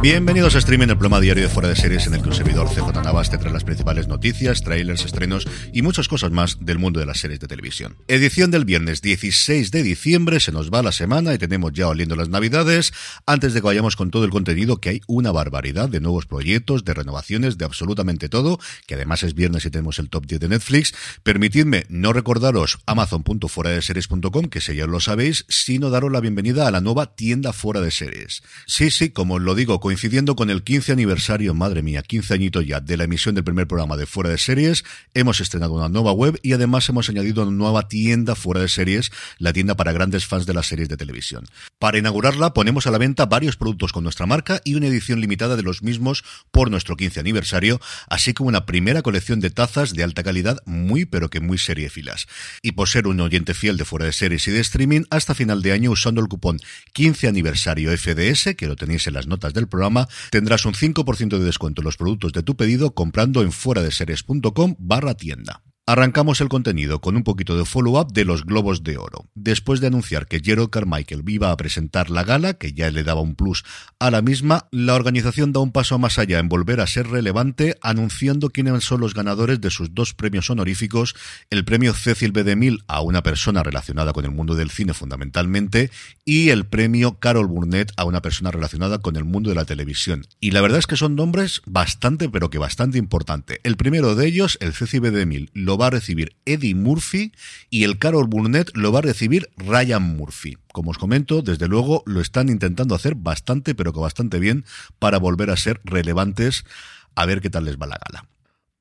Bienvenidos a Streaming, el programa diario de Fuera de Series en el que un servidor CJ Navas te trae las principales noticias, trailers, estrenos y muchas cosas más del mundo de las series de televisión. Edición del viernes 16 de diciembre, se nos va la semana y tenemos ya oliendo las navidades. Antes de que vayamos con todo el contenido, que hay una barbaridad de nuevos proyectos, de renovaciones, de absolutamente todo, que además es viernes y tenemos el top 10 de Netflix, permitidme no recordaros amazon.fueradeseries.com, que si ya lo sabéis, sino daros la bienvenida a la nueva tienda Fuera de Series. Sí, sí, como lo digo, coincidiendo con el 15 aniversario, madre mía, 15 añitos ya, de la emisión del primer programa de Fuera de Series, hemos estrenado una nueva web y además hemos añadido una nueva tienda Fuera de Series, la tienda para grandes fans de las series de televisión. Para inaugurarla ponemos a la venta varios productos con nuestra marca y una edición limitada de los mismos por nuestro 15 aniversario, así como una primera colección de tazas de alta calidad muy pero que muy seriefilas. Y por ser un oyente fiel de Fuera de Series y de streaming, hasta final de año usando el cupón 15 aniversario FDS, que lo tenéis en las notas del programa, tendrás un 5% de descuento en los productos de tu pedido comprando en fuera de series.com barra tienda. Arrancamos el contenido con un poquito de follow-up de los Globos de Oro. Después de anunciar que Gerald Carmichael iba a presentar la gala, que ya le daba un plus a la misma, la organización da un paso más allá en volver a ser relevante, anunciando quiénes son los ganadores de sus dos premios honoríficos, el premio Cecil B. DeMille a una persona relacionada con el mundo del cine fundamentalmente, y el premio Carol Burnett a una persona relacionada con el mundo de la televisión. Y la verdad es que son nombres bastante, pero que bastante importante. El primero de ellos, el Cecil B. DeMille, lo va a recibir Eddie Murphy y el Carol Burnett lo va a recibir Ryan Murphy. Como os comento, desde luego lo están intentando hacer bastante, pero que bastante bien para volver a ser relevantes a ver qué tal les va la gala.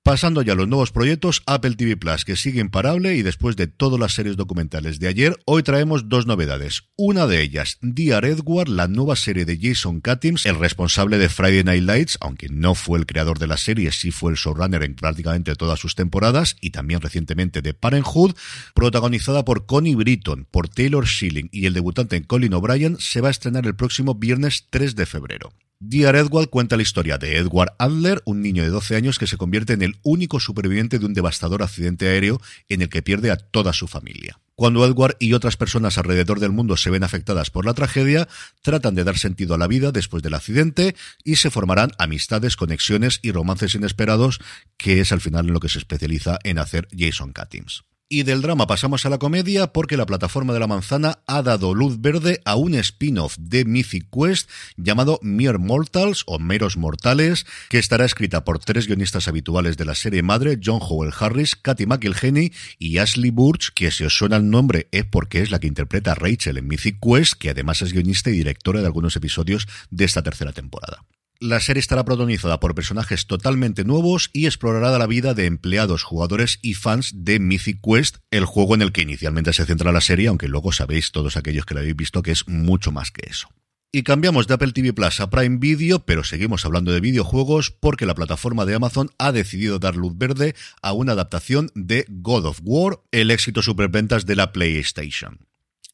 Pasando ya a los nuevos proyectos, Apple TV Plus, que sigue imparable y después de todas las series documentales de ayer, hoy traemos dos novedades. Una de ellas, Dear Edward, la nueva serie de Jason Katims, el responsable de Friday Night Lights, aunque no fue el creador de la serie, sí fue el showrunner en prácticamente todas sus temporadas y también recientemente de Parenthood, protagonizada por Connie Britton, por Taylor Schilling y el debutante Colin O'Brien, se va a estrenar el próximo viernes 3 de febrero. Dear Edward cuenta la historia de Edward Adler, un niño de 12 años que se convierte en el único superviviente de un devastador accidente aéreo en el que pierde a toda su familia. Cuando Edward y otras personas alrededor del mundo se ven afectadas por la tragedia, tratan de dar sentido a la vida después del accidente y se formarán amistades, conexiones y romances inesperados, que es al final en lo que se especializa en hacer Jason Katims. Y del drama pasamos a la comedia porque la plataforma de la manzana ha dado luz verde a un spin-off de Mythic Quest llamado Mere Mortals o Meros Mortales, que estará escrita por tres guionistas habituales de la serie madre, John Howell Harris, Katy McIlhenny y Ashley Burch, que si os suena el nombre es porque es la que interpreta a Rachel en Mythic Quest, que además es guionista y directora de algunos episodios de esta tercera temporada. La serie estará protagonizada por personajes totalmente nuevos y explorará la vida de empleados, jugadores y fans de Mythic Quest, el juego en el que inicialmente se centra la serie, aunque luego sabéis todos aquellos que la habéis visto que es mucho más que eso. Y cambiamos de Apple TV Plus a Prime Video, pero seguimos hablando de videojuegos porque la plataforma de Amazon ha decidido dar luz verde a una adaptación de God of War, el éxito superventas de la PlayStation.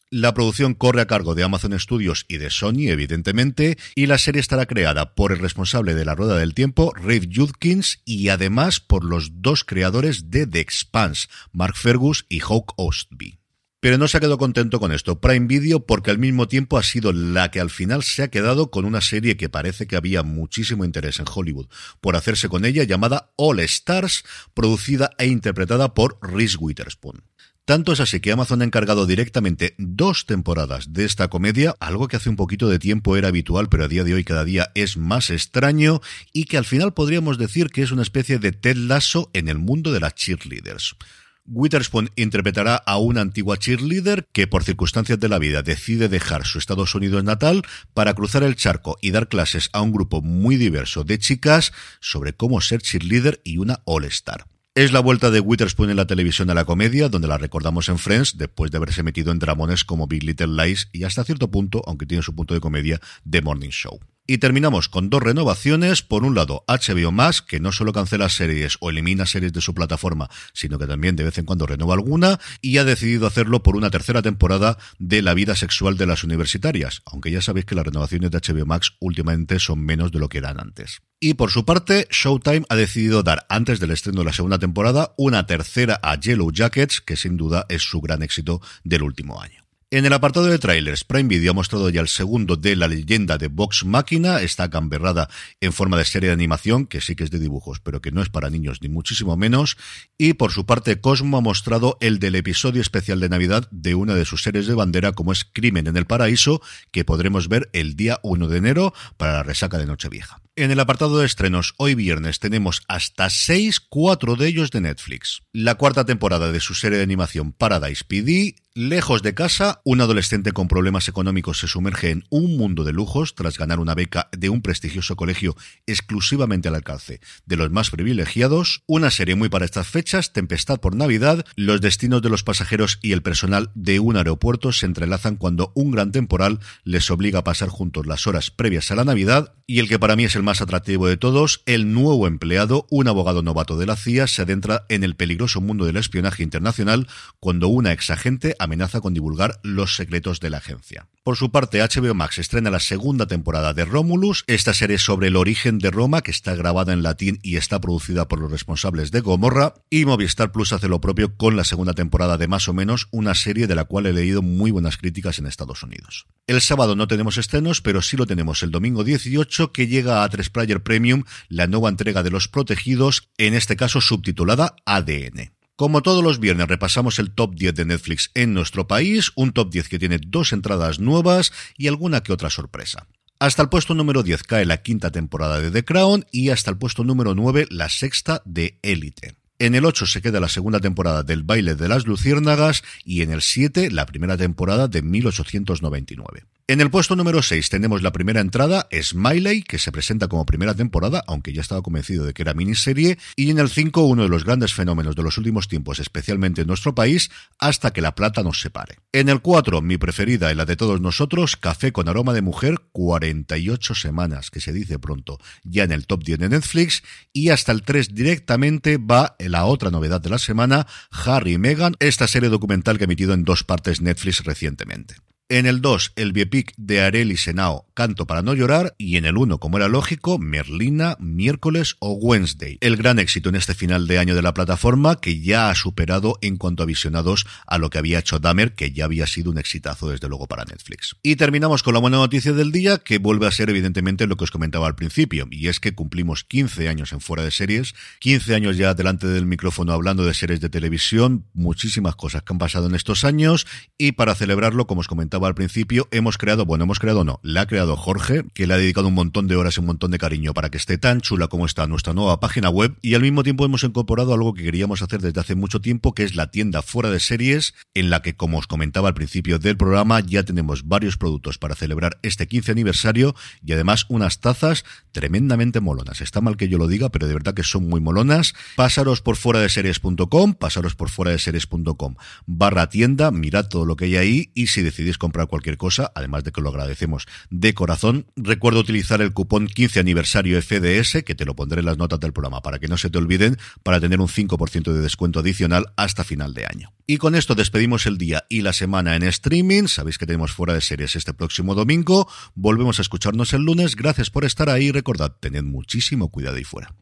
La producción corre a cargo de Amazon Studios y de Sony, evidentemente, y la serie estará creada por el responsable de La Rueda del Tiempo, Rafe Judkins, y además por los dos creadores de The Expanse, Mark Fergus y Hawk Ostby. Pero no se ha quedado contento con esto Prime Video porque al mismo tiempo ha sido la que al final se ha quedado con una serie que parece que había muchísimo interés en Hollywood por hacerse con ella llamada All Stars, producida e interpretada por Reese Witherspoon. Tanto es así que Amazon ha encargado directamente dos temporadas de esta comedia, algo que hace un poquito de tiempo era habitual, pero a día de hoy cada día es más extraño y que al final podríamos decir que es una especie de Ted Lasso en el mundo de las cheerleaders. Witherspoon interpretará a una antigua cheerleader que por circunstancias de la vida decide dejar su Estados Unidos natal para cruzar el charco y dar clases a un grupo muy diverso de chicas sobre cómo ser cheerleader y una all-star. Es la vuelta de Witherspoon en la televisión a la comedia, donde la recordamos en Friends, después de haberse metido en dramones como Big Little Lies y hasta cierto punto, aunque tiene su punto de comedia, The Morning Show. Y terminamos con dos renovaciones. Por un lado, HBO Max, que no solo cancela series o elimina series de su plataforma, sino que también de vez en cuando renova alguna, y ha decidido hacerlo por una tercera temporada de la vida sexual de las universitarias, aunque ya sabéis que las renovaciones de HBO Max últimamente son menos de lo que eran antes. Y por su parte, Showtime ha decidido dar, antes del estreno de la segunda temporada, una tercera a Yellow Jackets, que sin duda es su gran éxito del último año. En el apartado de trailers, Prime Video ha mostrado ya el segundo de la leyenda de Vox Máquina, está camberrada en forma de serie de animación, que sí que es de dibujos, pero que no es para niños ni muchísimo menos, y por su parte Cosmo ha mostrado el del episodio especial de Navidad de una de sus series de bandera como es Crimen en el Paraíso, que podremos ver el día 1 de enero para la resaca de Nochevieja. En el apartado de estrenos, hoy viernes tenemos hasta seis, cuatro de ellos de Netflix. La cuarta temporada de su serie de animación Paradise PD, Lejos de casa, un adolescente con problemas económicos se sumerge en un mundo de lujos tras ganar una beca de un prestigioso colegio exclusivamente al alcance de los más privilegiados. Una serie muy para estas fechas, Tempestad por Navidad, los destinos de los pasajeros y el personal de un aeropuerto se entrelazan cuando un gran temporal les obliga a pasar juntos las horas previas a la Navidad y el que para mí es el más atractivo de todos, el nuevo empleado, un abogado novato de la CIA, se adentra en el peligroso mundo del espionaje internacional cuando una ex agente amenaza con divulgar los secretos de la agencia. Por su parte, HBO Max estrena la segunda temporada de Romulus, esta serie sobre el origen de Roma, que está grabada en latín y está producida por los responsables de Gomorra, y Movistar Plus hace lo propio con la segunda temporada de Más o menos, una serie de la cual he leído muy buenas críticas en Estados Unidos. El sábado no tenemos estrenos, pero sí lo tenemos el domingo 18, que llega a 3 Player Premium, la nueva entrega de Los Protegidos, en este caso subtitulada ADN. Como todos los viernes repasamos el top 10 de Netflix en nuestro país, un top 10 que tiene dos entradas nuevas y alguna que otra sorpresa. Hasta el puesto número 10 cae la quinta temporada de The Crown y hasta el puesto número 9 la sexta de Élite. En el 8 se queda la segunda temporada del Baile de las Luciérnagas y en el 7 la primera temporada de 1899. En el puesto número 6 tenemos la primera entrada, Smiley, que se presenta como primera temporada, aunque ya estaba convencido de que era miniserie, y en el 5 uno de los grandes fenómenos de los últimos tiempos, especialmente en nuestro país, hasta que la plata nos separe. En el 4, mi preferida y la de todos nosotros, Café con aroma de mujer, 48 semanas, que se dice pronto, ya en el top 10 de Netflix, y hasta el 3 directamente va la otra novedad de la semana, Harry y Meghan, esta serie documental que ha emitido en dos partes Netflix recientemente. En el 2, el biopic de Areli Senao, Canto para no llorar, y en el 1, como era lógico, Merlina, Miércoles o Wednesday. El gran éxito en este final de año de la plataforma, que ya ha superado en cuanto a visionados a lo que había hecho Dahmer, que ya había sido un exitazo desde luego para Netflix. Y terminamos con la buena noticia del día, que vuelve a ser evidentemente lo que os comentaba al principio, y es que cumplimos 15 años en fuera de series, 15 años ya delante del micrófono hablando de series de televisión, muchísimas cosas que han pasado en estos años, y para celebrarlo, como os comentaba, al principio, hemos creado, bueno, hemos creado no, la ha creado Jorge, que le ha dedicado un montón de horas y un montón de cariño para que esté tan chula como está nuestra nueva página web y al mismo tiempo hemos incorporado algo que queríamos hacer desde hace mucho tiempo, que es la tienda fuera de series, en la que, como os comentaba al principio del programa, ya tenemos varios productos para celebrar este 15 aniversario y además unas tazas tremendamente molonas. Está mal que yo lo diga, pero de verdad que son muy molonas. Pasaros por fuera de series.com, pasaros por fuera de series.com barra tienda, mirad todo lo que hay ahí y si decidís comprar cualquier cosa, además de que lo agradecemos de corazón. Recuerdo utilizar el cupón 15 aniversario FDS, que te lo pondré en las notas del programa para que no se te olviden, para tener un 5% de descuento adicional hasta final de año. Y con esto despedimos el día y la semana en streaming. Sabéis que tenemos fuera de series este próximo domingo. Volvemos a escucharnos el lunes. Gracias por estar ahí. Recordad, tened muchísimo cuidado y fuera.